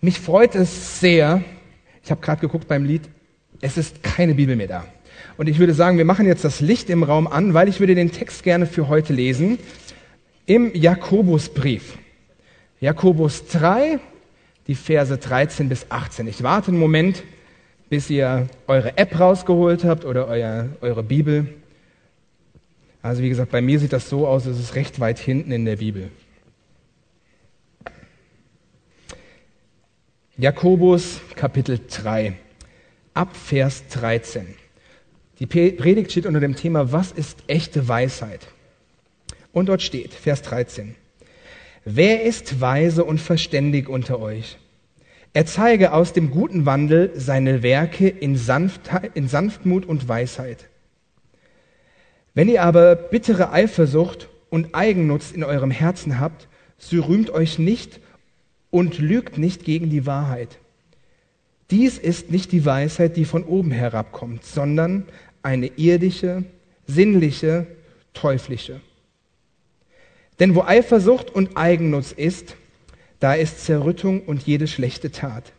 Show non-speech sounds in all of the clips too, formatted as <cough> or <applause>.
Mich freut es sehr, ich habe gerade geguckt beim Lied, es ist keine Bibel mehr da. Und ich würde sagen, wir machen jetzt das Licht im Raum an, weil ich würde den Text gerne für heute lesen im Jakobusbrief. Jakobus 3, die Verse 13 bis 18. Ich warte einen Moment, bis ihr eure App rausgeholt habt oder euer, eure Bibel. Also wie gesagt, bei mir sieht das so aus, es ist recht weit hinten in der Bibel. Jakobus Kapitel 3, ab Vers 13. Die Predigt steht unter dem Thema, was ist echte Weisheit? Und dort steht, Vers 13, wer ist weise und verständig unter euch? Er zeige aus dem guten Wandel seine Werke in, Sanftheit, in Sanftmut und Weisheit. Wenn ihr aber bittere Eifersucht und Eigennutz in eurem Herzen habt, so rühmt euch nicht und lügt nicht gegen die Wahrheit. Dies ist nicht die Weisheit, die von oben herabkommt, sondern eine irdische, sinnliche, teuflische. Denn wo Eifersucht und Eigennutz ist, da ist Zerrüttung und jede schlechte Tat.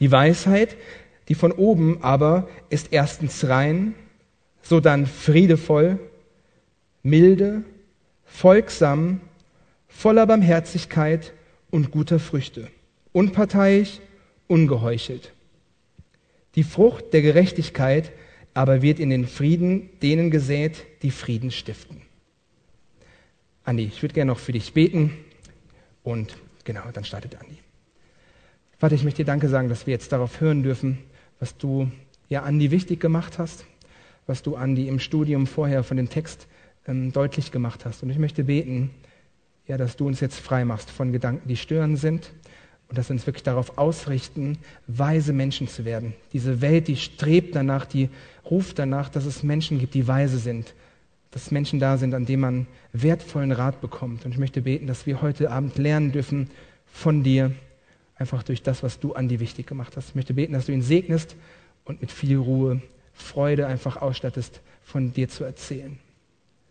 Die Weisheit, die von oben aber, ist erstens rein, sodann friedevoll, milde, folgsam, voller Barmherzigkeit und guter Früchte, unparteiisch, ungeheuchelt. Die Frucht der Gerechtigkeit aber wird in den Frieden denen gesät, die Frieden stiften. Andi, ich würde gerne noch für dich beten und genau, dann startet Andi. Vater, ich möchte dir Danke sagen, dass wir jetzt darauf hören dürfen, was du ja Andi wichtig gemacht hast, was du Andi im Studium vorher von dem Text ähm, deutlich gemacht hast. Und ich möchte beten, ja, dass du uns jetzt frei machst von Gedanken, die störend sind und dass wir uns wirklich darauf ausrichten, weise Menschen zu werden. Diese Welt, die strebt danach, die ruft danach, dass es Menschen gibt, die weise sind, dass Menschen da sind, an denen man wertvollen Rat bekommt. Und ich möchte beten, dass wir heute Abend lernen dürfen von dir, einfach durch das, was du an die wichtig gemacht hast. Ich möchte beten, dass du ihn segnest und mit viel Ruhe, Freude einfach ausstattest, von dir zu erzählen.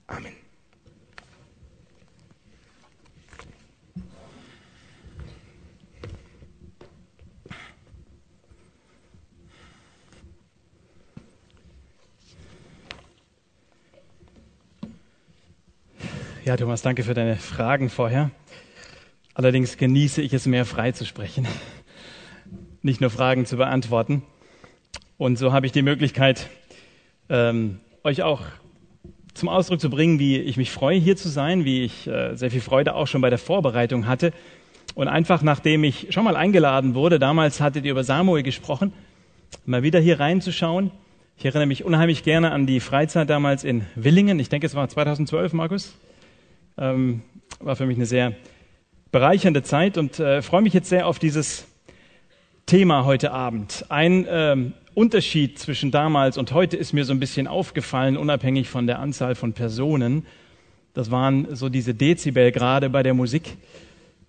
Amen. Ja, Thomas, danke für deine Fragen vorher. Allerdings genieße ich es mehr frei zu sprechen, nicht nur Fragen zu beantworten. Und so habe ich die Möglichkeit, ähm, euch auch zum Ausdruck zu bringen, wie ich mich freue, hier zu sein, wie ich äh, sehr viel Freude auch schon bei der Vorbereitung hatte. Und einfach nachdem ich schon mal eingeladen wurde, damals hattet ihr über Samuel gesprochen, mal wieder hier reinzuschauen. Ich erinnere mich unheimlich gerne an die Freizeit damals in Willingen. Ich denke, es war 2012, Markus. Ähm, war für mich eine sehr bereichernde Zeit und äh, freue mich jetzt sehr auf dieses Thema heute Abend. Ein ähm, Unterschied zwischen damals und heute ist mir so ein bisschen aufgefallen, unabhängig von der Anzahl von Personen. Das waren so diese Dezibel gerade bei der Musik.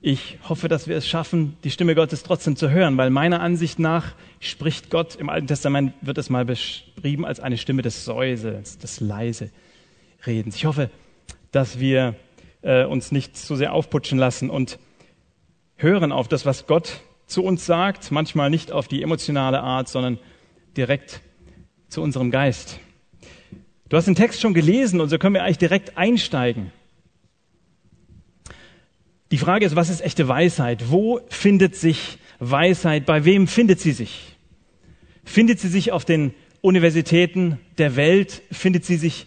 Ich hoffe, dass wir es schaffen, die Stimme Gottes trotzdem zu hören, weil meiner Ansicht nach spricht Gott, im Alten Testament wird es mal beschrieben als eine Stimme des Säusels, des leise Redens. Ich hoffe, dass wir äh, uns nicht zu sehr aufputschen lassen und hören auf das, was Gott zu uns sagt, manchmal nicht auf die emotionale Art, sondern direkt zu unserem Geist. Du hast den Text schon gelesen und so können wir eigentlich direkt einsteigen. Die Frage ist, was ist echte Weisheit? Wo findet sich Weisheit? Bei wem findet sie sich? Findet sie sich auf den Universitäten der Welt? Findet sie sich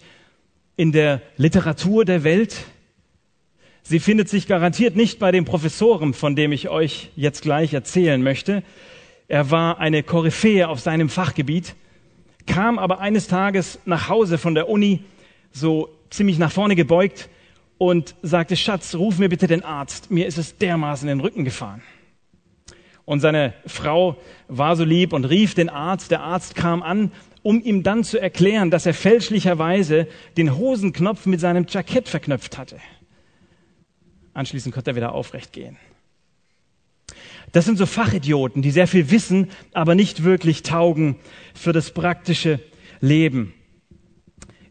in der Literatur der Welt? Sie findet sich garantiert nicht bei dem Professoren, von dem ich euch jetzt gleich erzählen möchte. Er war eine Koryphäe auf seinem Fachgebiet, kam aber eines Tages nach Hause von der Uni, so ziemlich nach vorne gebeugt und sagte, Schatz, ruf mir bitte den Arzt, mir ist es dermaßen in den Rücken gefahren. Und seine Frau war so lieb und rief den Arzt. Der Arzt kam an, um ihm dann zu erklären, dass er fälschlicherweise den Hosenknopf mit seinem Jackett verknöpft hatte. Anschließend konnte er wieder aufrecht gehen. Das sind so Fachidioten, die sehr viel wissen, aber nicht wirklich taugen für das praktische Leben.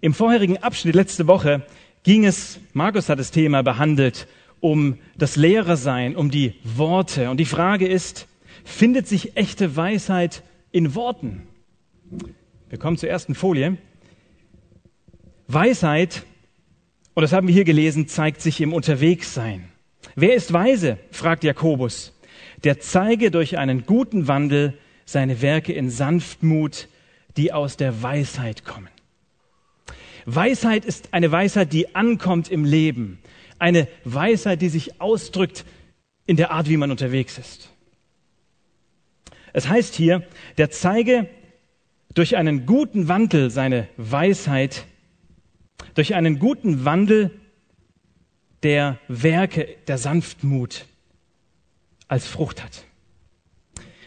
Im vorherigen Abschnitt letzte Woche ging es, Markus hat das Thema behandelt, um das Lehrersein, um die Worte. Und die Frage ist, findet sich echte Weisheit in Worten? Wir kommen zur ersten Folie. Weisheit, und das haben wir hier gelesen, zeigt sich im Unterwegssein. Wer ist weise? fragt Jakobus. Der zeige durch einen guten Wandel seine Werke in Sanftmut, die aus der Weisheit kommen. Weisheit ist eine Weisheit, die ankommt im Leben. Eine Weisheit, die sich ausdrückt in der Art, wie man unterwegs ist. Es heißt hier, der zeige durch einen guten Wandel seine Weisheit, durch einen guten Wandel der Werke der Sanftmut als Frucht hat.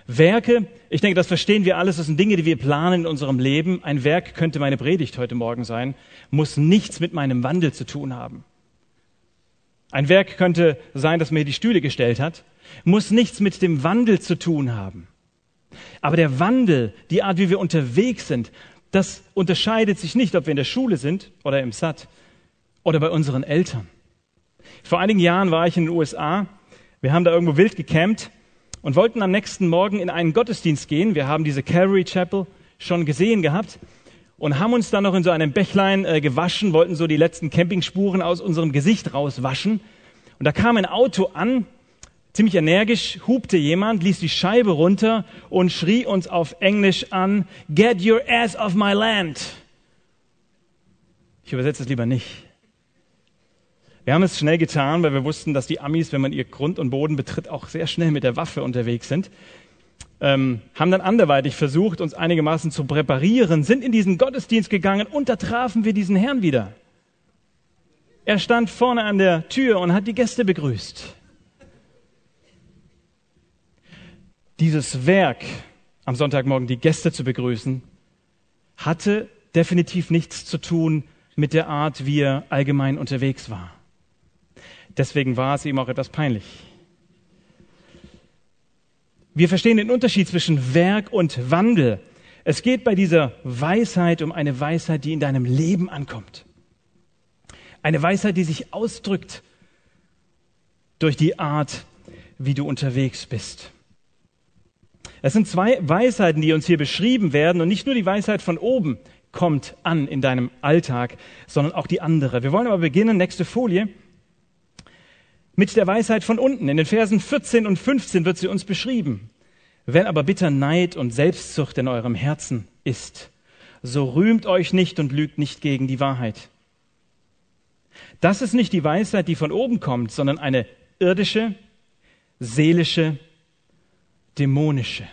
Werke, ich denke, das verstehen wir alles, das sind Dinge, die wir planen in unserem Leben. Ein Werk könnte meine Predigt heute Morgen sein, muss nichts mit meinem Wandel zu tun haben. Ein Werk könnte sein, das mir die Stühle gestellt hat, muss nichts mit dem Wandel zu tun haben. Aber der Wandel, die Art, wie wir unterwegs sind, das unterscheidet sich nicht, ob wir in der Schule sind oder im SAT oder bei unseren Eltern. Vor einigen Jahren war ich in den USA. Wir haben da irgendwo wild gecampt und wollten am nächsten Morgen in einen Gottesdienst gehen. Wir haben diese Calvary Chapel schon gesehen gehabt und haben uns dann noch in so einem Bächlein äh, gewaschen, wollten so die letzten Campingspuren aus unserem Gesicht rauswaschen. Und da kam ein Auto an, ziemlich energisch, hupte jemand, ließ die Scheibe runter und schrie uns auf Englisch an, Get your ass off my land. Ich übersetze es lieber nicht. Wir haben es schnell getan, weil wir wussten, dass die Amis, wenn man ihr Grund und Boden betritt, auch sehr schnell mit der Waffe unterwegs sind ähm, haben dann anderweitig versucht, uns einigermaßen zu präparieren, sind in diesen Gottesdienst gegangen und da trafen wir diesen Herrn wieder. Er stand vorne an der Tür und hat die Gäste begrüßt. Dieses Werk, am Sonntagmorgen die Gäste zu begrüßen, hatte definitiv nichts zu tun mit der Art, wie er allgemein unterwegs war. Deswegen war es ihm auch etwas peinlich. Wir verstehen den Unterschied zwischen Werk und Wandel. Es geht bei dieser Weisheit um eine Weisheit, die in deinem Leben ankommt. Eine Weisheit, die sich ausdrückt durch die Art, wie du unterwegs bist. Es sind zwei Weisheiten, die uns hier beschrieben werden und nicht nur die Weisheit von oben kommt an in deinem Alltag, sondern auch die andere. Wir wollen aber beginnen, nächste Folie, mit der Weisheit von unten. In den Versen 14 und 15 wird sie uns beschrieben. Wenn aber bitter Neid und Selbstzucht in eurem Herzen ist, so rühmt euch nicht und lügt nicht gegen die Wahrheit. Das ist nicht die Weisheit, die von oben kommt, sondern eine irdische, seelische, dämonische.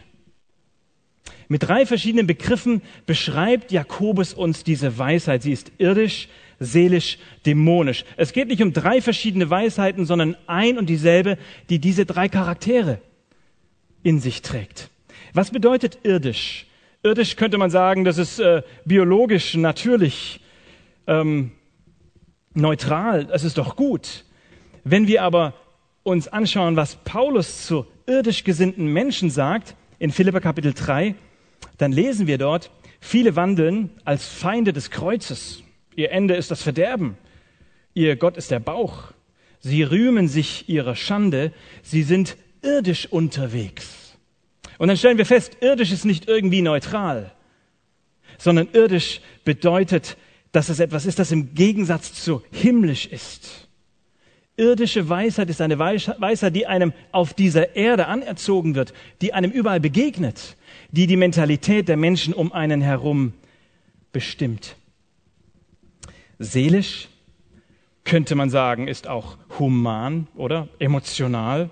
Mit drei verschiedenen Begriffen beschreibt Jakobus uns diese Weisheit. Sie ist irdisch, seelisch, dämonisch. Es geht nicht um drei verschiedene Weisheiten, sondern ein und dieselbe, die diese drei Charaktere in sich trägt. Was bedeutet irdisch? Irdisch könnte man sagen, das ist äh, biologisch, natürlich, ähm, neutral, es ist doch gut. Wenn wir aber uns anschauen, was Paulus zu irdisch gesinnten Menschen sagt, in Philippa Kapitel 3, dann lesen wir dort, viele wandeln als Feinde des Kreuzes. Ihr Ende ist das Verderben. Ihr Gott ist der Bauch. Sie rühmen sich ihrer Schande. Sie sind irdisch unterwegs. Und dann stellen wir fest, irdisch ist nicht irgendwie neutral, sondern irdisch bedeutet, dass es etwas ist, das im Gegensatz zu himmlisch ist. Irdische Weisheit ist eine Weisheit, die einem auf dieser Erde anerzogen wird, die einem überall begegnet, die die Mentalität der Menschen um einen herum bestimmt. Seelisch könnte man sagen, ist auch human oder emotional,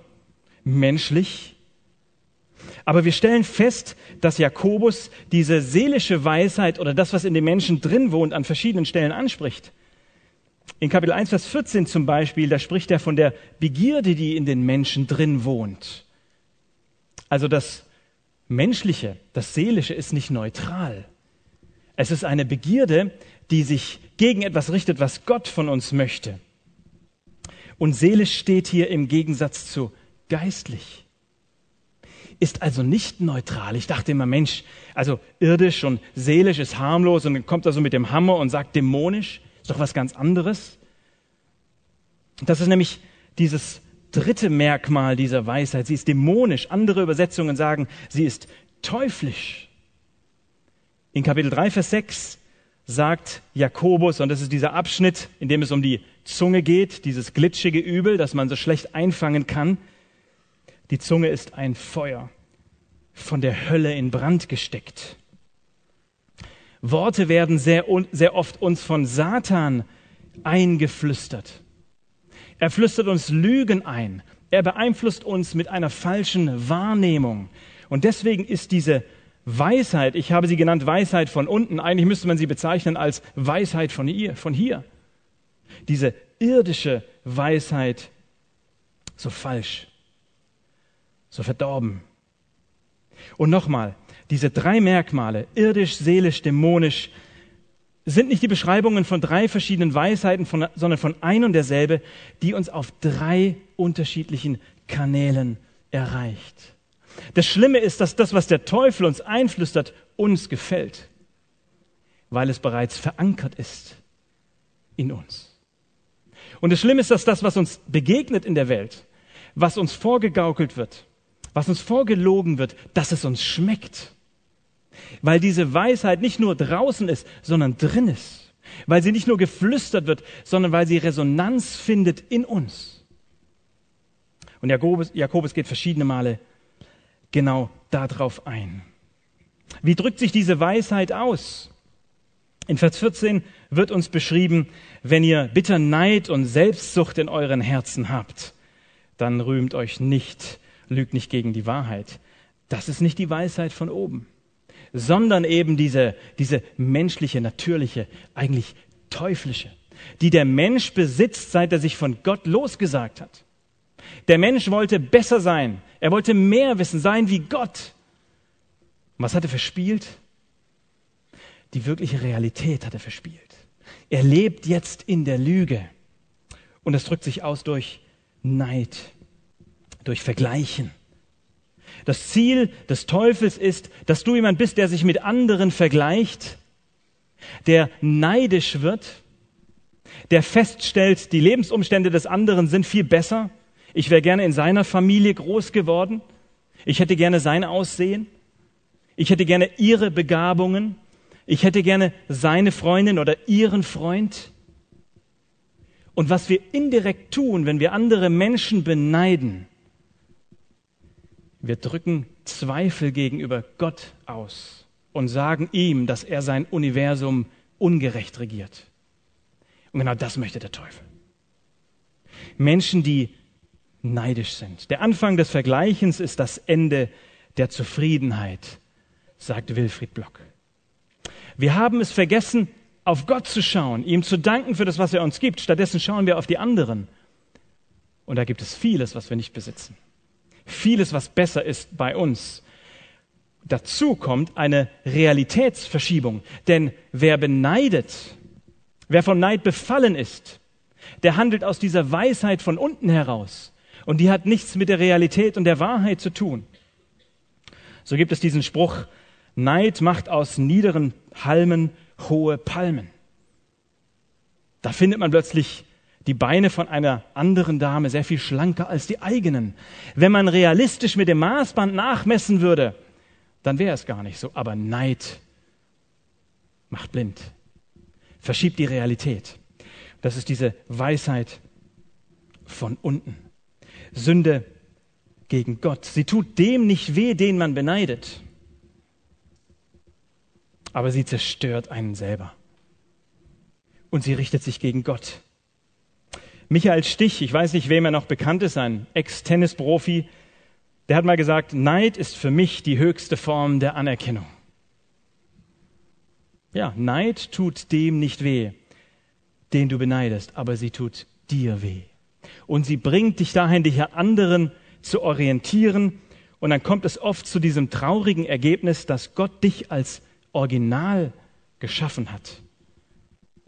menschlich. Aber wir stellen fest, dass Jakobus diese seelische Weisheit oder das, was in den Menschen drin wohnt, an verschiedenen Stellen anspricht. In Kapitel 1, Vers 14 zum Beispiel, da spricht er von der Begierde, die in den Menschen drin wohnt. Also das Menschliche, das Seelische ist nicht neutral. Es ist eine Begierde, die sich gegen etwas richtet, was Gott von uns möchte. Und seelisch steht hier im Gegensatz zu geistlich. Ist also nicht neutral. Ich dachte immer, Mensch, also irdisch und seelisch ist harmlos und dann kommt er so mit dem Hammer und sagt dämonisch. Ist doch was ganz anderes. Das ist nämlich dieses dritte Merkmal dieser Weisheit. Sie ist dämonisch. Andere Übersetzungen sagen, sie ist teuflisch. In Kapitel 3, Vers 6 sagt Jakobus, und das ist dieser Abschnitt, in dem es um die Zunge geht, dieses glitschige Übel, das man so schlecht einfangen kann. Die Zunge ist ein Feuer, von der Hölle in Brand gesteckt. Worte werden sehr, sehr oft uns von Satan eingeflüstert. Er flüstert uns Lügen ein. Er beeinflusst uns mit einer falschen Wahrnehmung. Und deswegen ist diese Weisheit, ich habe sie genannt Weisheit von unten, eigentlich müsste man sie bezeichnen als Weisheit von hier, von hier. Diese irdische Weisheit so falsch, so verdorben. Und nochmal, diese drei Merkmale, irdisch, seelisch, dämonisch, sind nicht die Beschreibungen von drei verschiedenen Weisheiten, von, sondern von ein und derselbe, die uns auf drei unterschiedlichen Kanälen erreicht. Das Schlimme ist, dass das, was der Teufel uns einflüstert, uns gefällt, weil es bereits verankert ist in uns. Und das Schlimme ist, dass das, was uns begegnet in der Welt, was uns vorgegaukelt wird, was uns vorgelogen wird, dass es uns schmeckt weil diese Weisheit nicht nur draußen ist, sondern drin ist. Weil sie nicht nur geflüstert wird, sondern weil sie Resonanz findet in uns. Und Jakobus, Jakobus geht verschiedene Male genau darauf ein. Wie drückt sich diese Weisheit aus? In Vers 14 wird uns beschrieben, wenn ihr bitter Neid und Selbstsucht in euren Herzen habt, dann rühmt euch nicht, lügt nicht gegen die Wahrheit. Das ist nicht die Weisheit von oben sondern eben diese, diese menschliche, natürliche, eigentlich teuflische, die der Mensch besitzt, seit er sich von Gott losgesagt hat. Der Mensch wollte besser sein, er wollte mehr wissen, sein wie Gott. Und was hat er verspielt? Die wirkliche Realität hat er verspielt. Er lebt jetzt in der Lüge. Und das drückt sich aus durch Neid, durch Vergleichen, das Ziel des Teufels ist, dass du jemand bist, der sich mit anderen vergleicht, der neidisch wird, der feststellt, die Lebensumstände des anderen sind viel besser. Ich wäre gerne in seiner Familie groß geworden. Ich hätte gerne sein Aussehen. Ich hätte gerne ihre Begabungen. Ich hätte gerne seine Freundin oder ihren Freund. Und was wir indirekt tun, wenn wir andere Menschen beneiden, wir drücken Zweifel gegenüber Gott aus und sagen ihm, dass er sein Universum ungerecht regiert. Und genau das möchte der Teufel. Menschen, die neidisch sind. Der Anfang des Vergleichens ist das Ende der Zufriedenheit, sagt Wilfried Block. Wir haben es vergessen, auf Gott zu schauen, ihm zu danken für das, was er uns gibt. Stattdessen schauen wir auf die anderen. Und da gibt es vieles, was wir nicht besitzen vieles, was besser ist bei uns. Dazu kommt eine Realitätsverschiebung. Denn wer beneidet, wer von Neid befallen ist, der handelt aus dieser Weisheit von unten heraus. Und die hat nichts mit der Realität und der Wahrheit zu tun. So gibt es diesen Spruch, Neid macht aus niederen Halmen hohe Palmen. Da findet man plötzlich die Beine von einer anderen Dame sehr viel schlanker als die eigenen. Wenn man realistisch mit dem Maßband nachmessen würde, dann wäre es gar nicht so. Aber Neid macht blind, verschiebt die Realität. Das ist diese Weisheit von unten. Sünde gegen Gott. Sie tut dem nicht weh, den man beneidet. Aber sie zerstört einen selber. Und sie richtet sich gegen Gott. Michael Stich, ich weiß nicht, wem er noch bekannt ist, ein Ex-Tennisprofi, der hat mal gesagt, Neid ist für mich die höchste Form der Anerkennung. Ja, Neid tut dem nicht weh, den du beneidest, aber sie tut dir weh. Und sie bringt dich dahin, dich an anderen zu orientieren. Und dann kommt es oft zu diesem traurigen Ergebnis, dass Gott dich als Original geschaffen hat,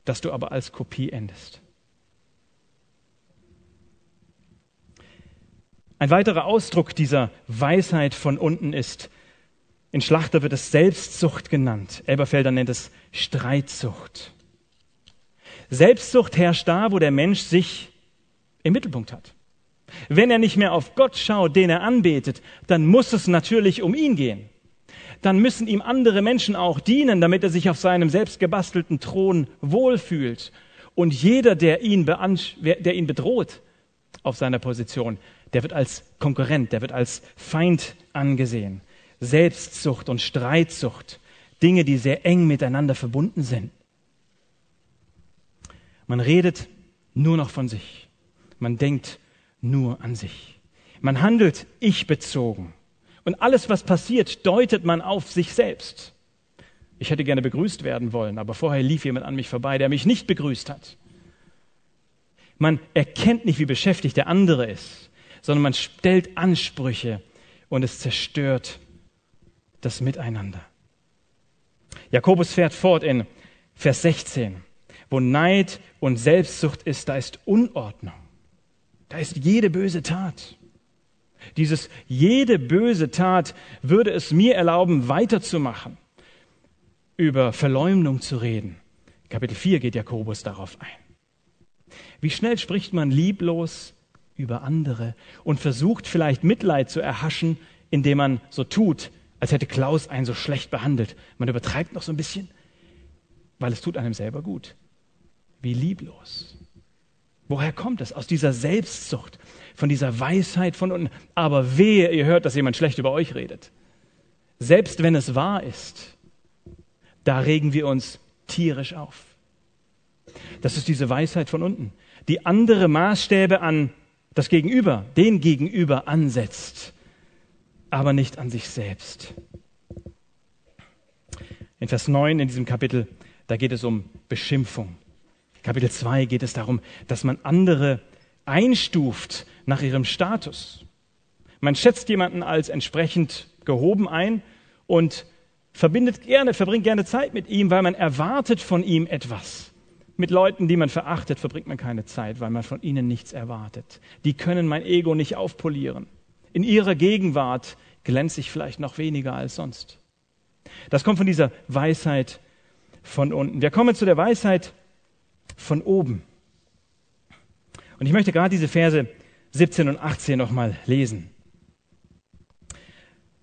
dass du aber als Kopie endest. Ein weiterer Ausdruck dieser Weisheit von unten ist, in Schlachter wird es Selbstsucht genannt. Elberfelder nennt es Streitsucht. Selbstsucht herrscht da, wo der Mensch sich im Mittelpunkt hat. Wenn er nicht mehr auf Gott schaut, den er anbetet, dann muss es natürlich um ihn gehen. Dann müssen ihm andere Menschen auch dienen, damit er sich auf seinem selbstgebastelten Thron wohlfühlt. Und jeder, der ihn, der ihn bedroht auf seiner Position, der wird als Konkurrent, der wird als Feind angesehen. Selbstsucht und Streitsucht, Dinge, die sehr eng miteinander verbunden sind. Man redet nur noch von sich. Man denkt nur an sich. Man handelt ich bezogen. Und alles, was passiert, deutet man auf sich selbst. Ich hätte gerne begrüßt werden wollen, aber vorher lief jemand an mich vorbei, der mich nicht begrüßt hat. Man erkennt nicht, wie beschäftigt der andere ist, sondern man stellt Ansprüche und es zerstört das Miteinander. Jakobus fährt fort in Vers 16. Wo Neid und Selbstsucht ist, da ist Unordnung. Da ist jede böse Tat. Dieses jede böse Tat würde es mir erlauben, weiterzumachen, über Verleumdung zu reden. Kapitel 4 geht Jakobus darauf ein. Wie schnell spricht man lieblos über andere und versucht vielleicht Mitleid zu erhaschen, indem man so tut, als hätte Klaus einen so schlecht behandelt. Man übertreibt noch so ein bisschen, weil es tut einem selber gut. Wie lieblos. Woher kommt es? Aus dieser Selbstsucht, von dieser Weisheit von unten. Aber wehe, ihr hört, dass jemand schlecht über euch redet. Selbst wenn es wahr ist, da regen wir uns tierisch auf. Das ist diese Weisheit von unten, die andere Maßstäbe an das Gegenüber, den Gegenüber ansetzt, aber nicht an sich selbst. In Vers 9 in diesem Kapitel, da geht es um Beschimpfung. Kapitel 2 geht es darum, dass man andere einstuft nach ihrem Status. Man schätzt jemanden als entsprechend gehoben ein und verbindet gerne, verbringt gerne Zeit mit ihm, weil man erwartet von ihm etwas. Mit Leuten, die man verachtet, verbringt man keine Zeit, weil man von ihnen nichts erwartet. Die können mein Ego nicht aufpolieren. In ihrer Gegenwart glänze ich vielleicht noch weniger als sonst. Das kommt von dieser Weisheit von unten. Wir kommen zu der Weisheit von oben. Und ich möchte gerade diese Verse 17 und 18 nochmal lesen.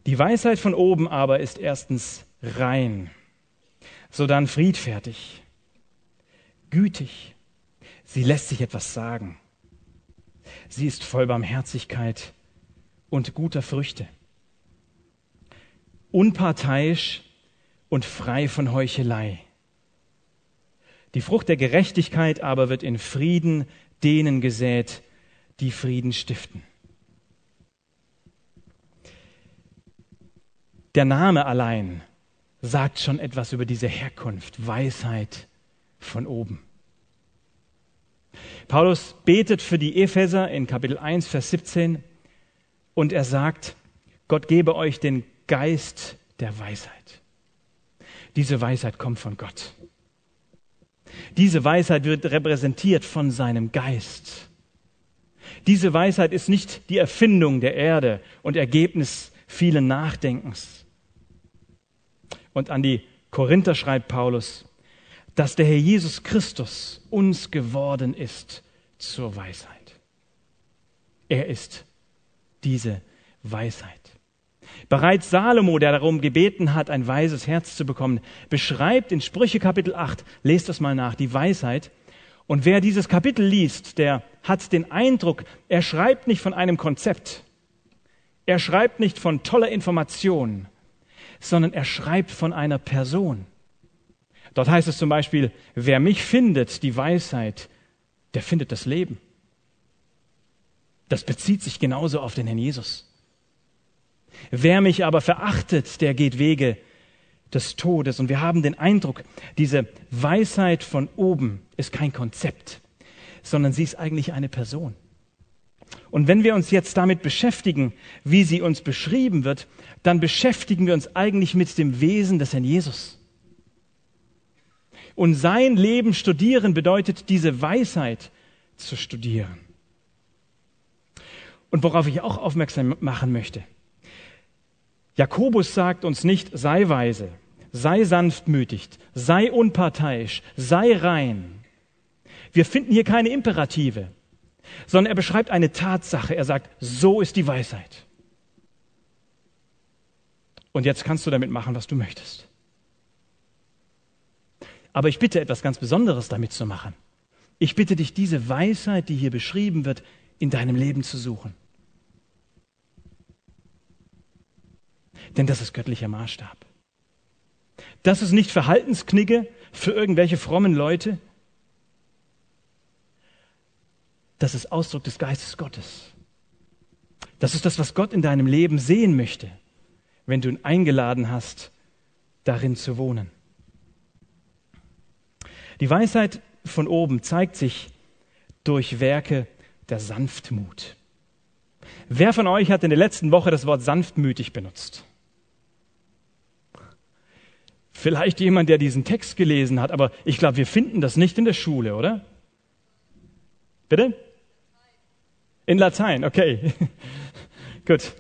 Die Weisheit von oben aber ist erstens rein, sodann friedfertig, gütig, sie lässt sich etwas sagen. Sie ist voll Barmherzigkeit und guter Früchte, unparteiisch und frei von Heuchelei. Die Frucht der Gerechtigkeit aber wird in Frieden denen gesät, die Frieden stiften. Der Name allein sagt schon etwas über diese Herkunft, Weisheit von oben. Paulus betet für die Epheser in Kapitel 1, Vers 17 und er sagt, Gott gebe euch den Geist der Weisheit. Diese Weisheit kommt von Gott. Diese Weisheit wird repräsentiert von seinem Geist. Diese Weisheit ist nicht die Erfindung der Erde und Ergebnis vielen Nachdenkens. Und an die Korinther schreibt Paulus, dass der Herr Jesus Christus uns geworden ist zur Weisheit. Er ist diese Weisheit. Bereits Salomo, der darum gebeten hat, ein weises Herz zu bekommen, beschreibt in Sprüche Kapitel 8, lest das mal nach, die Weisheit. Und wer dieses Kapitel liest, der hat den Eindruck, er schreibt nicht von einem Konzept, er schreibt nicht von toller Information, sondern er schreibt von einer Person. Dort heißt es zum Beispiel, wer mich findet, die Weisheit, der findet das Leben. Das bezieht sich genauso auf den Herrn Jesus. Wer mich aber verachtet, der geht Wege des Todes. Und wir haben den Eindruck, diese Weisheit von oben ist kein Konzept, sondern sie ist eigentlich eine Person. Und wenn wir uns jetzt damit beschäftigen, wie sie uns beschrieben wird, dann beschäftigen wir uns eigentlich mit dem Wesen des Herrn Jesus. Und sein Leben studieren bedeutet, diese Weisheit zu studieren. Und worauf ich auch aufmerksam machen möchte, Jakobus sagt uns nicht, sei weise, sei sanftmütig, sei unparteiisch, sei rein. Wir finden hier keine Imperative. sondern er beschreibt eine Tatsache. Er sagt, so ist die Weisheit. Und jetzt kannst du damit machen, was du möchtest. Aber ich bitte etwas ganz Besonderes damit zu machen. Ich bitte dich, diese Weisheit, die hier beschrieben wird, in deinem Leben zu suchen. Denn das ist göttlicher Maßstab. Das ist nicht Verhaltensknigge für irgendwelche frommen Leute. Das ist Ausdruck des Geistes Gottes. Das ist das, was Gott in deinem Leben sehen möchte, wenn du ihn eingeladen hast, darin zu wohnen. Die Weisheit von oben zeigt sich durch Werke der Sanftmut. Wer von euch hat in der letzten Woche das Wort sanftmütig benutzt? Vielleicht jemand, der diesen Text gelesen hat, aber ich glaube, wir finden das nicht in der Schule, oder? Bitte? In Latein, okay. <laughs> Gut.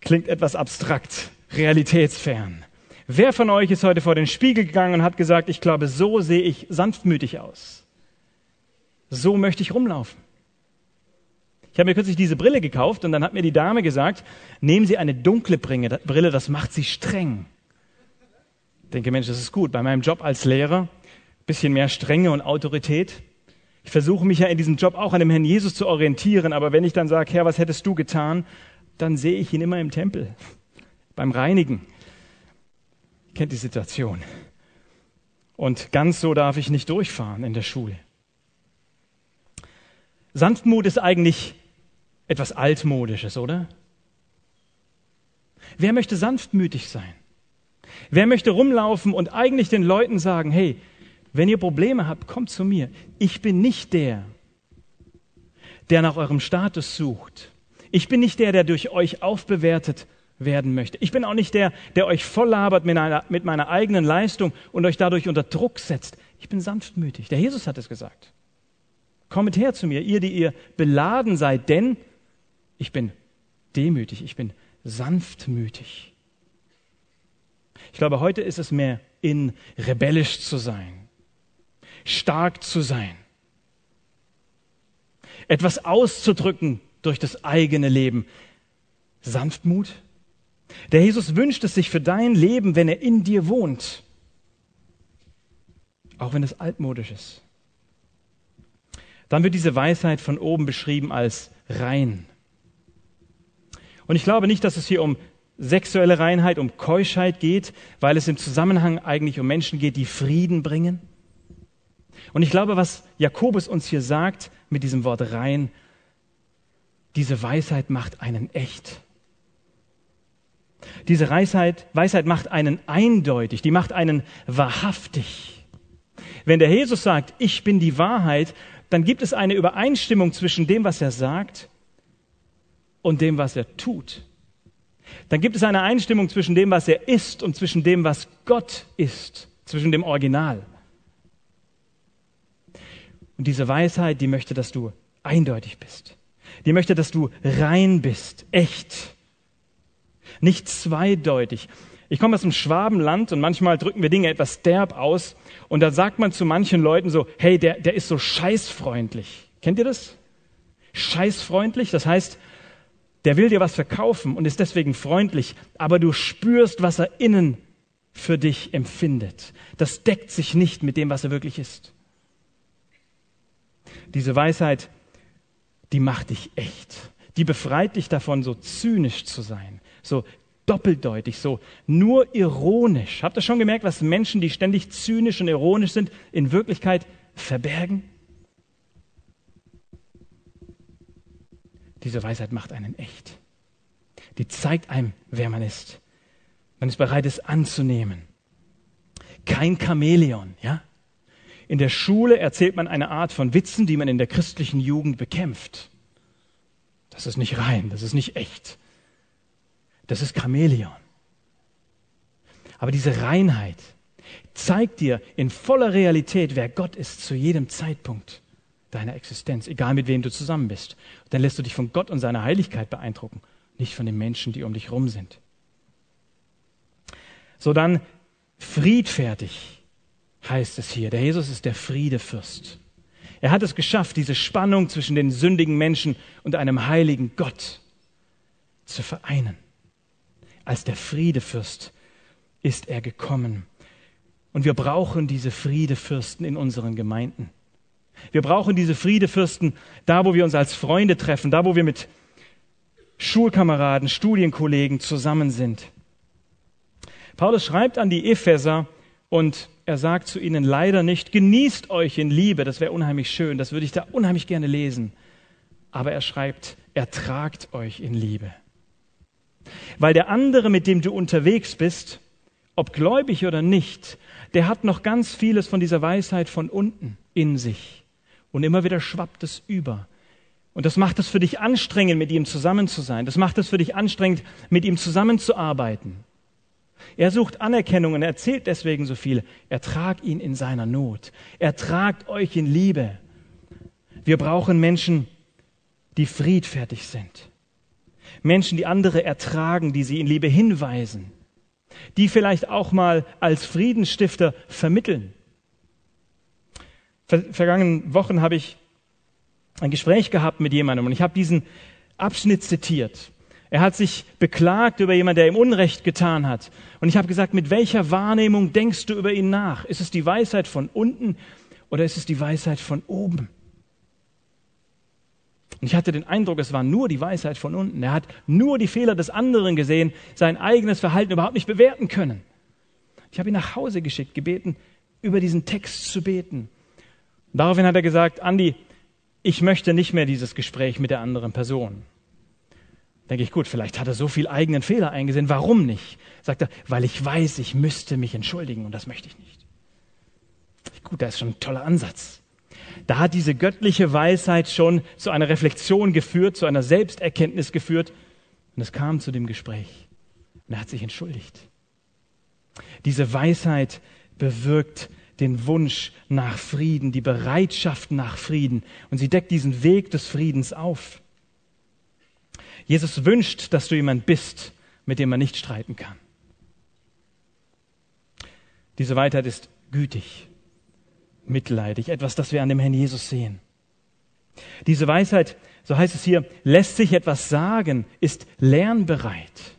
Klingt etwas abstrakt, realitätsfern. Wer von euch ist heute vor den Spiegel gegangen und hat gesagt, ich glaube, so sehe ich sanftmütig aus? So möchte ich rumlaufen. Ich habe mir kürzlich diese Brille gekauft und dann hat mir die Dame gesagt, nehmen Sie eine dunkle Brille, das macht Sie streng denke, Mensch, das ist gut. Bei meinem Job als Lehrer, bisschen mehr Strenge und Autorität. Ich versuche mich ja in diesem Job auch an dem Herrn Jesus zu orientieren, aber wenn ich dann sage, Herr, was hättest du getan, dann sehe ich ihn immer im Tempel, beim Reinigen. Kennt die Situation. Und ganz so darf ich nicht durchfahren in der Schule. Sanftmut ist eigentlich etwas Altmodisches, oder? Wer möchte sanftmütig sein? Wer möchte rumlaufen und eigentlich den Leuten sagen, hey, wenn ihr Probleme habt, kommt zu mir. Ich bin nicht der, der nach eurem Status sucht. Ich bin nicht der, der durch euch aufbewertet werden möchte. Ich bin auch nicht der, der euch voll labert mit, einer, mit meiner eigenen Leistung und euch dadurch unter Druck setzt. Ich bin sanftmütig. Der Jesus hat es gesagt. Kommet her zu mir, ihr, die ihr beladen seid, denn ich bin demütig, ich bin sanftmütig. Ich glaube, heute ist es mehr in, rebellisch zu sein, stark zu sein, etwas auszudrücken durch das eigene Leben. Sanftmut. Der Jesus wünscht es sich für dein Leben, wenn er in dir wohnt, auch wenn es altmodisch ist. Dann wird diese Weisheit von oben beschrieben als rein. Und ich glaube nicht, dass es hier um sexuelle Reinheit, um Keuschheit geht, weil es im Zusammenhang eigentlich um Menschen geht, die Frieden bringen. Und ich glaube, was Jakobus uns hier sagt mit diesem Wort rein, diese Weisheit macht einen echt. Diese Weisheit, Weisheit macht einen eindeutig, die macht einen wahrhaftig. Wenn der Jesus sagt, ich bin die Wahrheit, dann gibt es eine Übereinstimmung zwischen dem, was er sagt und dem, was er tut dann gibt es eine Einstimmung zwischen dem, was er ist und zwischen dem, was Gott ist, zwischen dem Original. Und diese Weisheit, die möchte, dass du eindeutig bist. Die möchte, dass du rein bist, echt. Nicht zweideutig. Ich komme aus dem Schwabenland und manchmal drücken wir Dinge etwas derb aus und da sagt man zu manchen Leuten so, hey, der, der ist so scheißfreundlich. Kennt ihr das? Scheißfreundlich, das heißt, der will dir was verkaufen und ist deswegen freundlich, aber du spürst, was er innen für dich empfindet. Das deckt sich nicht mit dem, was er wirklich ist. Diese Weisheit, die macht dich echt. Die befreit dich davon, so zynisch zu sein, so doppeldeutig, so nur ironisch. Habt ihr schon gemerkt, was Menschen, die ständig zynisch und ironisch sind, in Wirklichkeit verbergen? Diese Weisheit macht einen echt. Die zeigt einem, wer man ist. Man ist bereit, es anzunehmen. Kein Chamäleon, ja? In der Schule erzählt man eine Art von Witzen, die man in der christlichen Jugend bekämpft. Das ist nicht rein, das ist nicht echt. Das ist Chamäleon. Aber diese Reinheit zeigt dir in voller Realität, wer Gott ist zu jedem Zeitpunkt deiner Existenz, egal mit wem du zusammen bist. Dann lässt du dich von Gott und seiner Heiligkeit beeindrucken, nicht von den Menschen, die um dich rum sind. So dann friedfertig heißt es hier. Der Jesus ist der Friedefürst. Er hat es geschafft, diese Spannung zwischen den sündigen Menschen und einem heiligen Gott zu vereinen. Als der Friedefürst ist er gekommen. Und wir brauchen diese Friedefürsten in unseren Gemeinden. Wir brauchen diese Friedefürsten da, wo wir uns als Freunde treffen, da, wo wir mit Schulkameraden, Studienkollegen zusammen sind. Paulus schreibt an die Epheser und er sagt zu ihnen leider nicht, genießt euch in Liebe, das wäre unheimlich schön, das würde ich da unheimlich gerne lesen. Aber er schreibt, ertragt euch in Liebe. Weil der andere, mit dem du unterwegs bist, ob gläubig oder nicht, der hat noch ganz vieles von dieser Weisheit von unten in sich. Und immer wieder schwappt es über. Und das macht es für dich anstrengend, mit ihm zusammen zu sein. Das macht es für dich anstrengend, mit ihm zusammenzuarbeiten. Er sucht Anerkennung und er erzählt deswegen so viel. Ertrag ihn in seiner Not. Ertragt euch in Liebe. Wir brauchen Menschen, die friedfertig sind. Menschen, die andere ertragen, die sie in Liebe hinweisen. Die vielleicht auch mal als Friedensstifter vermitteln. Ver vergangenen Wochen habe ich ein Gespräch gehabt mit jemandem und ich habe diesen Abschnitt zitiert. Er hat sich beklagt über jemanden, der ihm Unrecht getan hat. Und ich habe gesagt, mit welcher Wahrnehmung denkst du über ihn nach? Ist es die Weisheit von unten oder ist es die Weisheit von oben? Und ich hatte den Eindruck, es war nur die Weisheit von unten. Er hat nur die Fehler des anderen gesehen, sein eigenes Verhalten überhaupt nicht bewerten können. Ich habe ihn nach Hause geschickt, gebeten, über diesen Text zu beten. Und daraufhin hat er gesagt, Andi, ich möchte nicht mehr dieses Gespräch mit der anderen Person. Denke ich, gut, vielleicht hat er so viel eigenen Fehler eingesehen. Warum nicht? Sagt er, weil ich weiß, ich müsste mich entschuldigen und das möchte ich nicht. Gut, das ist schon ein toller Ansatz. Da hat diese göttliche Weisheit schon zu einer Reflexion geführt, zu einer Selbsterkenntnis geführt. Und es kam zu dem Gespräch. Und er hat sich entschuldigt. Diese Weisheit bewirkt den Wunsch nach Frieden, die Bereitschaft nach Frieden. Und sie deckt diesen Weg des Friedens auf. Jesus wünscht, dass du jemand bist, mit dem man nicht streiten kann. Diese Weisheit ist gütig, mitleidig, etwas, das wir an dem Herrn Jesus sehen. Diese Weisheit, so heißt es hier, lässt sich etwas sagen, ist lernbereit.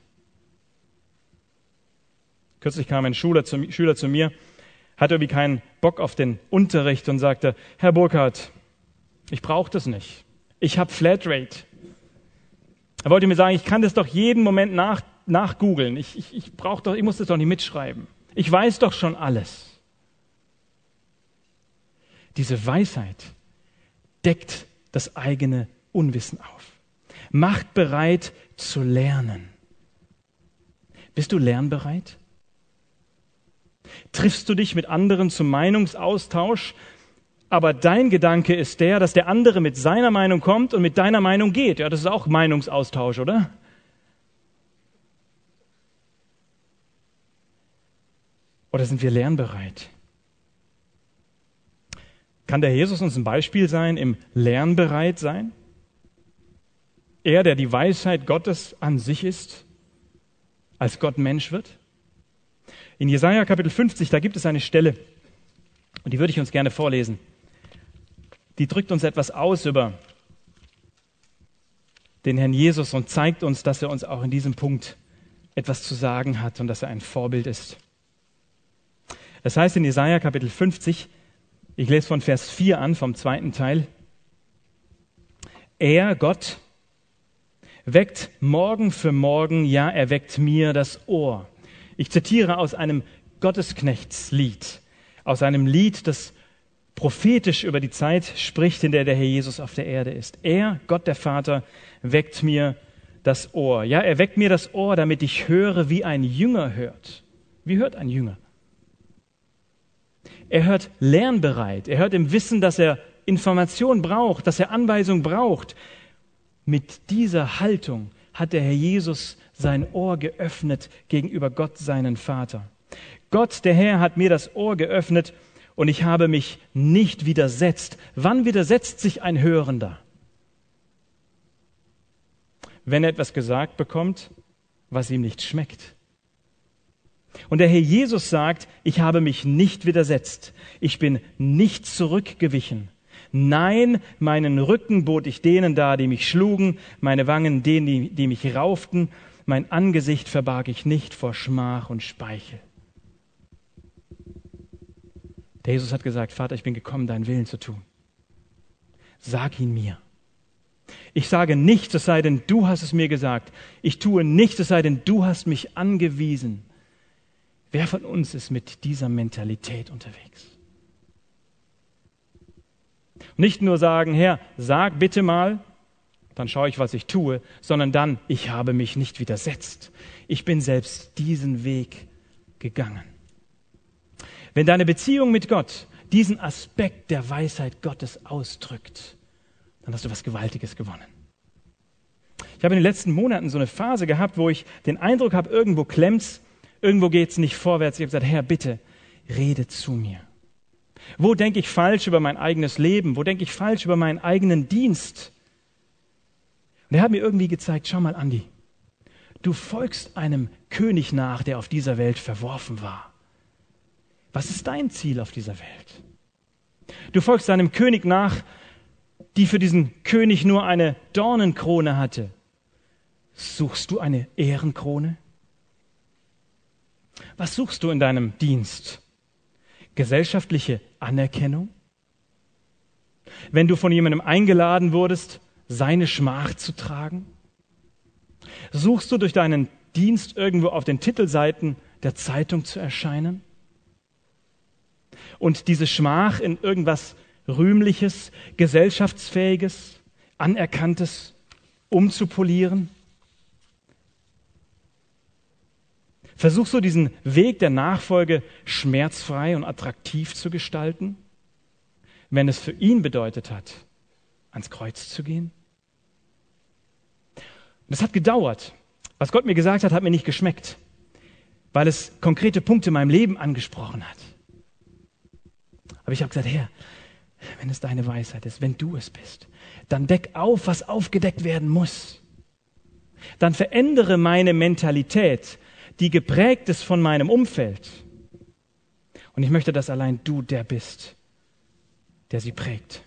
Kürzlich kam ein Schüler zu, Schüler zu mir, hatte irgendwie keinen Bock auf den Unterricht und sagte, Herr Burkhardt, ich brauche das nicht. Ich habe Flatrate. Er wollte mir sagen, ich kann das doch jeden Moment nach, nachgoogeln. Ich, ich, ich, ich muss das doch nicht mitschreiben. Ich weiß doch schon alles. Diese Weisheit deckt das eigene Unwissen auf. Macht bereit zu lernen. Bist du lernbereit? Triffst du dich mit anderen zum Meinungsaustausch, aber dein Gedanke ist der, dass der andere mit seiner Meinung kommt und mit deiner Meinung geht. Ja, das ist auch Meinungsaustausch, oder? Oder sind wir lernbereit? Kann der Jesus uns ein Beispiel sein im Lernbereit sein? Er, der die Weisheit Gottes an sich ist, als Gott Mensch wird? In Jesaja Kapitel 50, da gibt es eine Stelle, und die würde ich uns gerne vorlesen. Die drückt uns etwas aus über den Herrn Jesus und zeigt uns, dass er uns auch in diesem Punkt etwas zu sagen hat und dass er ein Vorbild ist. Das heißt in Jesaja Kapitel 50, ich lese von Vers 4 an, vom zweiten Teil. Er, Gott, weckt morgen für morgen, ja, er weckt mir das Ohr. Ich zitiere aus einem Gottesknechtslied, aus einem Lied, das prophetisch über die Zeit spricht, in der der Herr Jesus auf der Erde ist. Er, Gott der Vater, weckt mir das Ohr. Ja, er weckt mir das Ohr, damit ich höre, wie ein Jünger hört. Wie hört ein Jünger? Er hört lernbereit. Er hört im Wissen, dass er Information braucht, dass er Anweisung braucht. Mit dieser Haltung hat der Herr Jesus sein Ohr geöffnet gegenüber Gott, seinen Vater. Gott, der Herr, hat mir das Ohr geöffnet und ich habe mich nicht widersetzt. Wann widersetzt sich ein Hörender? Wenn er etwas gesagt bekommt, was ihm nicht schmeckt. Und der Herr Jesus sagt, ich habe mich nicht widersetzt, ich bin nicht zurückgewichen. Nein, meinen Rücken bot ich denen dar, die mich schlugen, meine Wangen denen, die, die mich rauften, mein Angesicht verbarg ich nicht vor Schmach und Speichel. Der Jesus hat gesagt, Vater, ich bin gekommen, deinen Willen zu tun. Sag ihn mir. Ich sage nichts, es sei denn, du hast es mir gesagt. Ich tue nichts, es sei denn, du hast mich angewiesen. Wer von uns ist mit dieser Mentalität unterwegs? Nicht nur sagen, Herr, sag bitte mal, dann schaue ich, was ich tue, sondern dann, ich habe mich nicht widersetzt. Ich bin selbst diesen Weg gegangen. Wenn deine Beziehung mit Gott diesen Aspekt der Weisheit Gottes ausdrückt, dann hast du was Gewaltiges gewonnen. Ich habe in den letzten Monaten so eine Phase gehabt, wo ich den Eindruck habe, irgendwo klemmt's, irgendwo geht's nicht vorwärts. Ich habe gesagt, Herr, bitte, rede zu mir. Wo denke ich falsch über mein eigenes Leben? Wo denke ich falsch über meinen eigenen Dienst? Und er hat mir irgendwie gezeigt, schau mal, Andi, du folgst einem König nach, der auf dieser Welt verworfen war. Was ist dein Ziel auf dieser Welt? Du folgst einem König nach, die für diesen König nur eine Dornenkrone hatte. Suchst du eine Ehrenkrone? Was suchst du in deinem Dienst? Gesellschaftliche Anerkennung? Wenn du von jemandem eingeladen wurdest, seine Schmach zu tragen? Suchst du durch deinen Dienst irgendwo auf den Titelseiten der Zeitung zu erscheinen? Und diese Schmach in irgendwas Rühmliches, Gesellschaftsfähiges, Anerkanntes umzupolieren? Versuchst du diesen Weg der Nachfolge schmerzfrei und attraktiv zu gestalten, wenn es für ihn bedeutet hat, ans Kreuz zu gehen? Das hat gedauert. Was Gott mir gesagt hat, hat mir nicht geschmeckt, weil es konkrete Punkte in meinem Leben angesprochen hat. Aber ich habe gesagt, Herr, wenn es deine Weisheit ist, wenn du es bist, dann deck auf, was aufgedeckt werden muss. Dann verändere meine Mentalität, die geprägt ist von meinem Umfeld. Und ich möchte, dass allein du der bist, der sie prägt.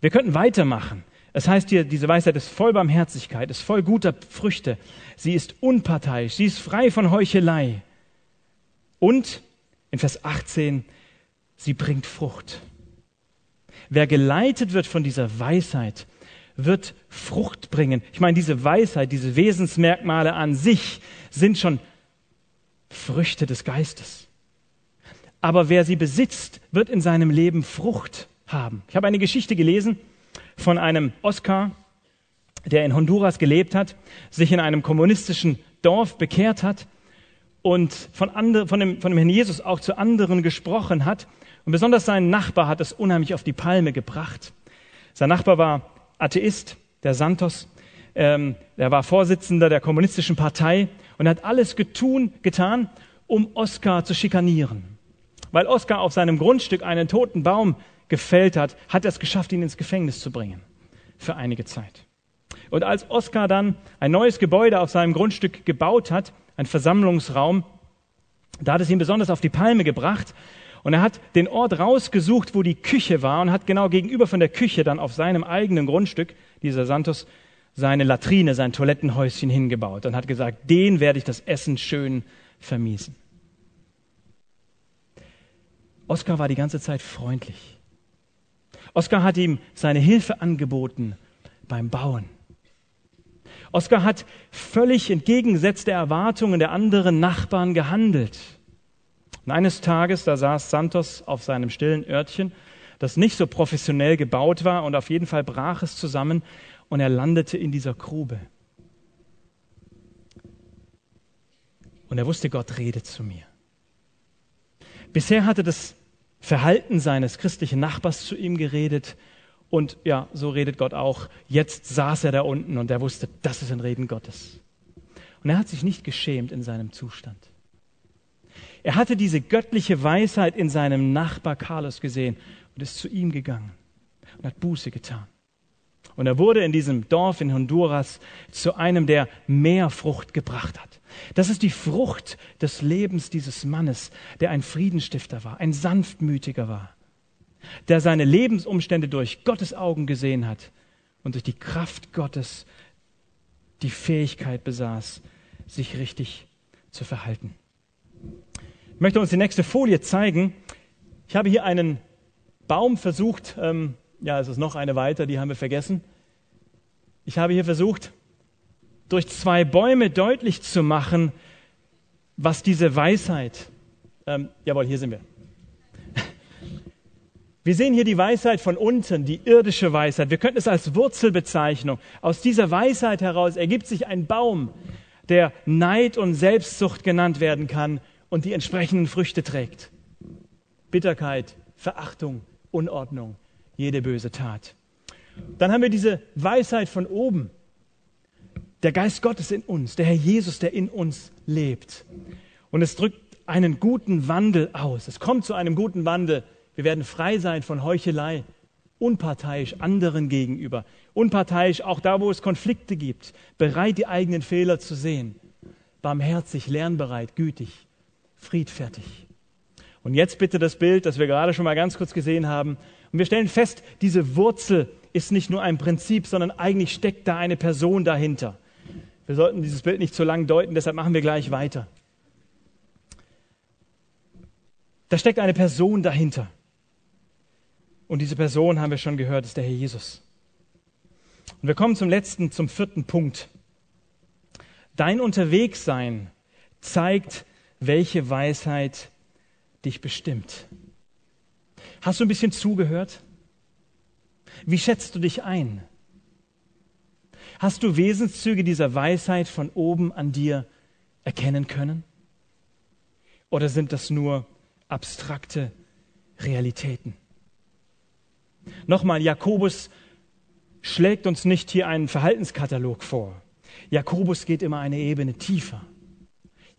Wir könnten weitermachen. Es heißt hier, diese Weisheit ist voll Barmherzigkeit, ist voll guter Früchte. Sie ist unparteiisch, sie ist frei von Heuchelei. Und in Vers 18, sie bringt Frucht. Wer geleitet wird von dieser Weisheit, wird Frucht bringen. Ich meine, diese Weisheit, diese Wesensmerkmale an sich sind schon Früchte des Geistes. Aber wer sie besitzt, wird in seinem Leben Frucht haben. Ich habe eine Geschichte gelesen von einem Oscar, der in Honduras gelebt hat, sich in einem kommunistischen Dorf bekehrt hat und von, andre, von, dem, von dem Herrn Jesus auch zu anderen gesprochen hat und besonders sein Nachbar hat es unheimlich auf die Palme gebracht. Sein Nachbar war Atheist, der Santos. Ähm, er war Vorsitzender der kommunistischen Partei und hat alles getun, getan, um Oskar zu schikanieren. Weil Oskar auf seinem Grundstück einen toten Baum gefällt hat, hat er es geschafft, ihn ins Gefängnis zu bringen. Für einige Zeit. Und als Oskar dann ein neues Gebäude auf seinem Grundstück gebaut hat, ein Versammlungsraum, da hat es ihn besonders auf die Palme gebracht, und er hat den Ort rausgesucht, wo die Küche war und hat genau gegenüber von der Küche dann auf seinem eigenen Grundstück, dieser Santos, seine Latrine, sein Toilettenhäuschen hingebaut und hat gesagt, den werde ich das Essen schön vermiesen. Oskar war die ganze Zeit freundlich. Oskar hat ihm seine Hilfe angeboten beim Bauen. Oskar hat völlig entgegengesetzt der Erwartungen der anderen Nachbarn gehandelt. Und eines Tages, da saß Santos auf seinem stillen Örtchen, das nicht so professionell gebaut war und auf jeden Fall brach es zusammen und er landete in dieser Grube. Und er wusste, Gott redet zu mir. Bisher hatte das Verhalten seines christlichen Nachbars zu ihm geredet und ja, so redet Gott auch. Jetzt saß er da unten und er wusste, das ist ein Reden Gottes. Und er hat sich nicht geschämt in seinem Zustand. Er hatte diese göttliche Weisheit in seinem Nachbar Carlos gesehen und ist zu ihm gegangen und hat Buße getan. Und er wurde in diesem Dorf in Honduras zu einem, der mehr Frucht gebracht hat. Das ist die Frucht des Lebens dieses Mannes, der ein Friedenstifter war, ein sanftmütiger war, der seine Lebensumstände durch Gottes Augen gesehen hat und durch die Kraft Gottes die Fähigkeit besaß, sich richtig zu verhalten. Ich möchte uns die nächste Folie zeigen. Ich habe hier einen Baum versucht, ähm, ja, es ist noch eine weiter, die haben wir vergessen. Ich habe hier versucht, durch zwei Bäume deutlich zu machen, was diese Weisheit, ähm, jawohl, hier sind wir. <laughs> Wir sehen hier die Weisheit von unten, die irdische Weisheit. Wir könnten es als Wurzelbezeichnung. Aus dieser Weisheit heraus ergibt sich ein Baum, der Neid und Selbstsucht genannt werden kann und die entsprechenden Früchte trägt. Bitterkeit, Verachtung, Unordnung, jede böse Tat. Dann haben wir diese Weisheit von oben. Der Geist Gottes in uns, der Herr Jesus, der in uns lebt. Und es drückt einen guten Wandel aus. Es kommt zu einem guten Wandel. Wir werden frei sein von Heuchelei, unparteiisch anderen gegenüber, unparteiisch auch da, wo es Konflikte gibt, bereit, die eigenen Fehler zu sehen, barmherzig, lernbereit, gütig, friedfertig. Und jetzt bitte das Bild, das wir gerade schon mal ganz kurz gesehen haben. Und wir stellen fest, diese Wurzel ist nicht nur ein Prinzip, sondern eigentlich steckt da eine Person dahinter. Wir sollten dieses Bild nicht zu lang deuten, deshalb machen wir gleich weiter. Da steckt eine Person dahinter. Und diese Person, haben wir schon gehört, ist der Herr Jesus. Und wir kommen zum letzten, zum vierten Punkt. Dein Unterwegssein zeigt, welche Weisheit dich bestimmt. Hast du ein bisschen zugehört? Wie schätzt du dich ein? Hast du Wesenszüge dieser Weisheit von oben an dir erkennen können? Oder sind das nur abstrakte Realitäten? Nochmal, Jakobus schlägt uns nicht hier einen Verhaltenskatalog vor. Jakobus geht immer eine Ebene tiefer.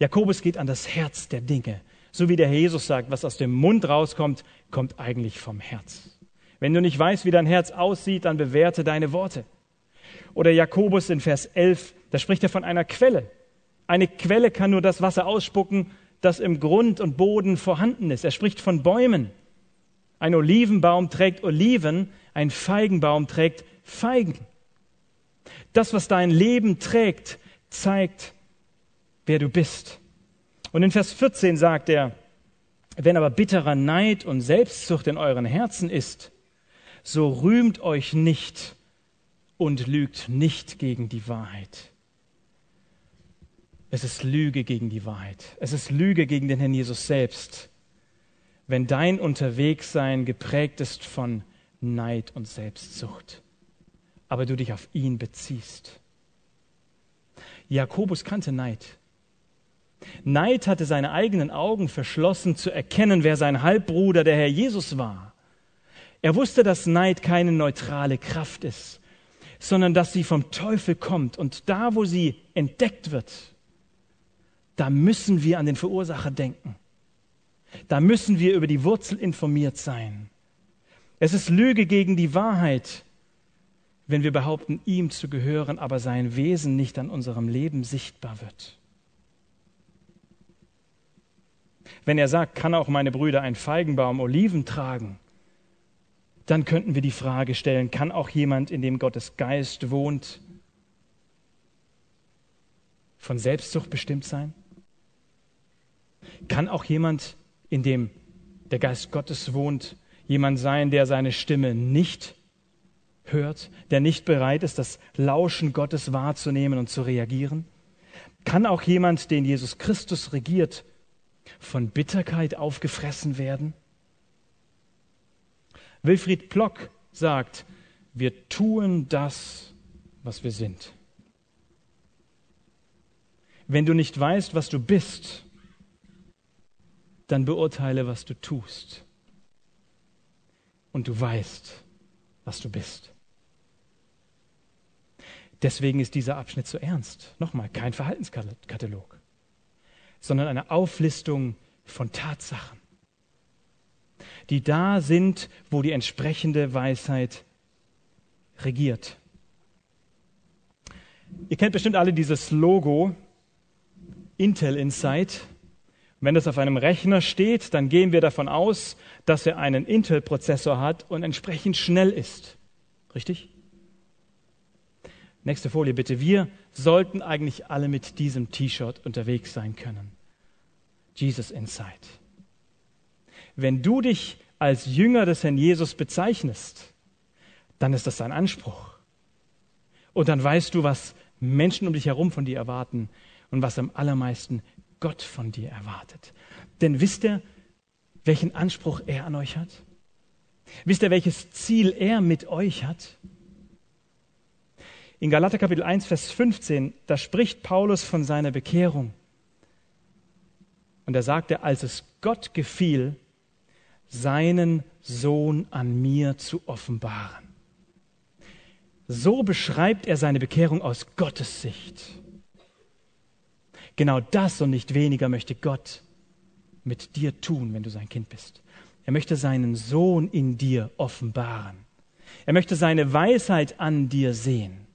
Jakobus geht an das Herz der Dinge. So wie der Jesus sagt, was aus dem Mund rauskommt, kommt eigentlich vom Herz. Wenn du nicht weißt, wie dein Herz aussieht, dann bewerte deine Worte. Oder Jakobus in Vers 11, da spricht er von einer Quelle. Eine Quelle kann nur das Wasser ausspucken, das im Grund und Boden vorhanden ist. Er spricht von Bäumen. Ein Olivenbaum trägt Oliven, ein Feigenbaum trägt Feigen. Das, was dein Leben trägt, zeigt, wer du bist. Und in Vers 14 sagt er, wenn aber bitterer Neid und Selbstzucht in euren Herzen ist, so rühmt euch nicht und lügt nicht gegen die Wahrheit. Es ist Lüge gegen die Wahrheit. Es ist Lüge gegen den Herrn Jesus selbst, wenn dein Unterwegssein geprägt ist von Neid und Selbstsucht, aber du dich auf ihn beziehst. Jakobus kannte Neid. Neid hatte seine eigenen Augen verschlossen, zu erkennen, wer sein Halbbruder, der Herr Jesus war. Er wusste, dass Neid keine neutrale Kraft ist, sondern dass sie vom Teufel kommt. Und da, wo sie entdeckt wird, da müssen wir an den Verursacher denken. Da müssen wir über die Wurzel informiert sein. Es ist Lüge gegen die Wahrheit, wenn wir behaupten, ihm zu gehören, aber sein Wesen nicht an unserem Leben sichtbar wird. Wenn er sagt, kann auch meine Brüder ein Feigenbaum Oliven tragen, dann könnten wir die Frage stellen, kann auch jemand, in dem Gottes Geist wohnt, von Selbstsucht bestimmt sein? Kann auch jemand, in dem der Geist Gottes wohnt, jemand sein, der seine Stimme nicht hört, der nicht bereit ist, das Lauschen Gottes wahrzunehmen und zu reagieren? Kann auch jemand, den Jesus Christus regiert, von Bitterkeit aufgefressen werden? Wilfried Plock sagt, wir tun das, was wir sind. Wenn du nicht weißt, was du bist, dann beurteile, was du tust. Und du weißt, was du bist. Deswegen ist dieser Abschnitt so ernst. Nochmal, kein Verhaltenskatalog sondern eine Auflistung von Tatsachen, die da sind, wo die entsprechende Weisheit regiert. Ihr kennt bestimmt alle dieses Logo Intel Insight. Wenn das auf einem Rechner steht, dann gehen wir davon aus, dass er einen Intel-Prozessor hat und entsprechend schnell ist. Richtig? Nächste Folie bitte. Wir sollten eigentlich alle mit diesem T-Shirt unterwegs sein können. Jesus Inside. Wenn du dich als Jünger des Herrn Jesus bezeichnest, dann ist das dein Anspruch. Und dann weißt du, was Menschen um dich herum von dir erwarten und was am allermeisten Gott von dir erwartet. Denn wisst ihr, welchen Anspruch er an euch hat? Wisst ihr, welches Ziel er mit euch hat? In Galater Kapitel 1, Vers 15, da spricht Paulus von seiner Bekehrung. Und er sagte, als es Gott gefiel, seinen Sohn an mir zu offenbaren. So beschreibt er seine Bekehrung aus Gottes Sicht. Genau das und nicht weniger möchte Gott mit dir tun, wenn du sein Kind bist. Er möchte seinen Sohn in dir offenbaren. Er möchte seine Weisheit an dir sehen.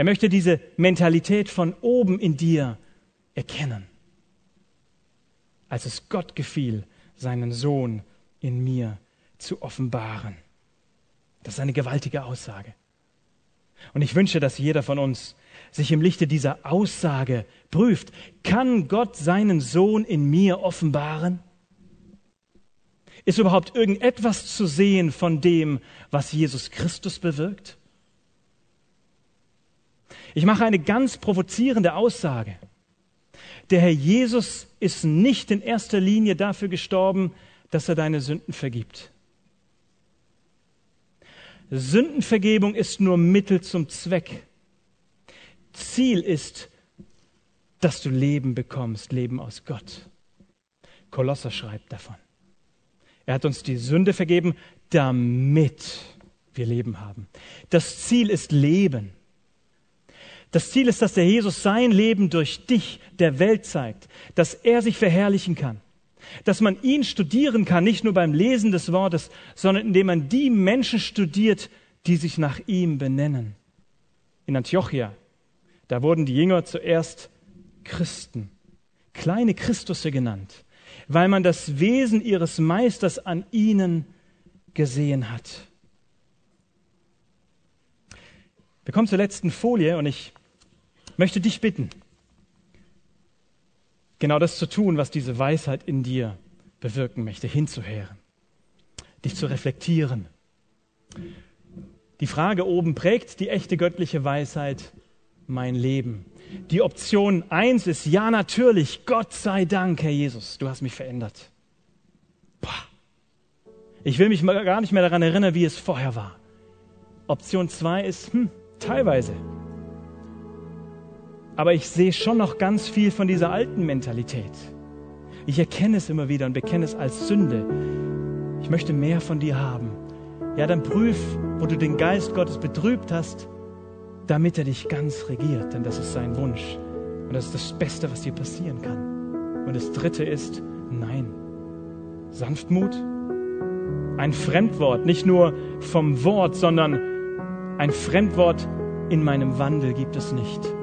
Er möchte diese Mentalität von oben in dir erkennen. Als es Gott gefiel, seinen Sohn in mir zu offenbaren. Das ist eine gewaltige Aussage. Und ich wünsche, dass jeder von uns sich im Lichte dieser Aussage prüft, kann Gott seinen Sohn in mir offenbaren? Ist überhaupt irgendetwas zu sehen von dem, was Jesus Christus bewirkt? Ich mache eine ganz provozierende Aussage. Der Herr Jesus ist nicht in erster Linie dafür gestorben, dass er deine Sünden vergibt. Sündenvergebung ist nur Mittel zum Zweck. Ziel ist, dass du Leben bekommst, Leben aus Gott. Kolosser schreibt davon. Er hat uns die Sünde vergeben, damit wir Leben haben. Das Ziel ist Leben. Das Ziel ist, dass der Jesus sein Leben durch dich der Welt zeigt, dass er sich verherrlichen kann, dass man ihn studieren kann, nicht nur beim Lesen des Wortes, sondern indem man die Menschen studiert, die sich nach ihm benennen. In Antiochia da wurden die Jünger zuerst Christen, kleine Christusse genannt, weil man das Wesen ihres Meisters an ihnen gesehen hat. Wir kommen zur letzten Folie und ich möchte dich bitten, genau das zu tun, was diese Weisheit in dir bewirken möchte, hinzuhören, dich zu reflektieren. Die Frage oben prägt die echte göttliche Weisheit mein Leben. Die Option eins ist ja natürlich, Gott sei Dank, Herr Jesus, du hast mich verändert. Ich will mich gar nicht mehr daran erinnern, wie es vorher war. Option zwei ist, hm, teilweise. Aber ich sehe schon noch ganz viel von dieser alten Mentalität. Ich erkenne es immer wieder und bekenne es als Sünde. Ich möchte mehr von dir haben. Ja, dann prüf, wo du den Geist Gottes betrübt hast damit er dich ganz regiert, denn das ist sein Wunsch. Und das ist das Beste, was dir passieren kann. Und das Dritte ist, nein, Sanftmut, ein Fremdwort, nicht nur vom Wort, sondern ein Fremdwort in meinem Wandel gibt es nicht.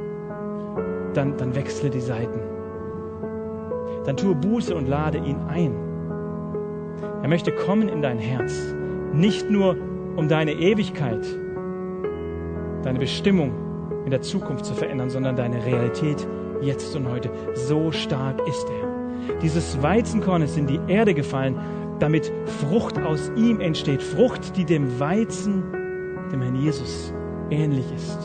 Dann, dann wechsle die Seiten. Dann tue Buße und lade ihn ein. Er möchte kommen in dein Herz, nicht nur um deine Ewigkeit, deine Bestimmung in der Zukunft zu verändern, sondern deine Realität jetzt und heute. So stark ist er. Dieses Weizenkorn ist in die Erde gefallen, damit Frucht aus ihm entsteht. Frucht, die dem Weizen, dem Herrn Jesus, ähnlich ist.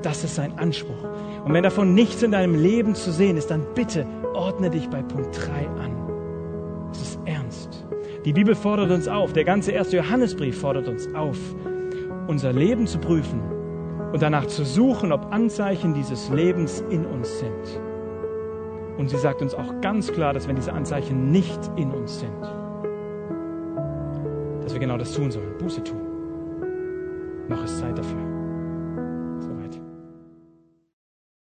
Das ist sein Anspruch. Und wenn davon nichts in deinem Leben zu sehen ist, dann bitte ordne dich bei Punkt 3 an. Es ist ernst. Die Bibel fordert uns auf, der ganze erste Johannesbrief fordert uns auf, unser Leben zu prüfen und danach zu suchen, ob Anzeichen dieses Lebens in uns sind. Und sie sagt uns auch ganz klar, dass wenn diese Anzeichen nicht in uns sind, dass wir genau das tun sollen, Buße tun. Noch ist Zeit dafür.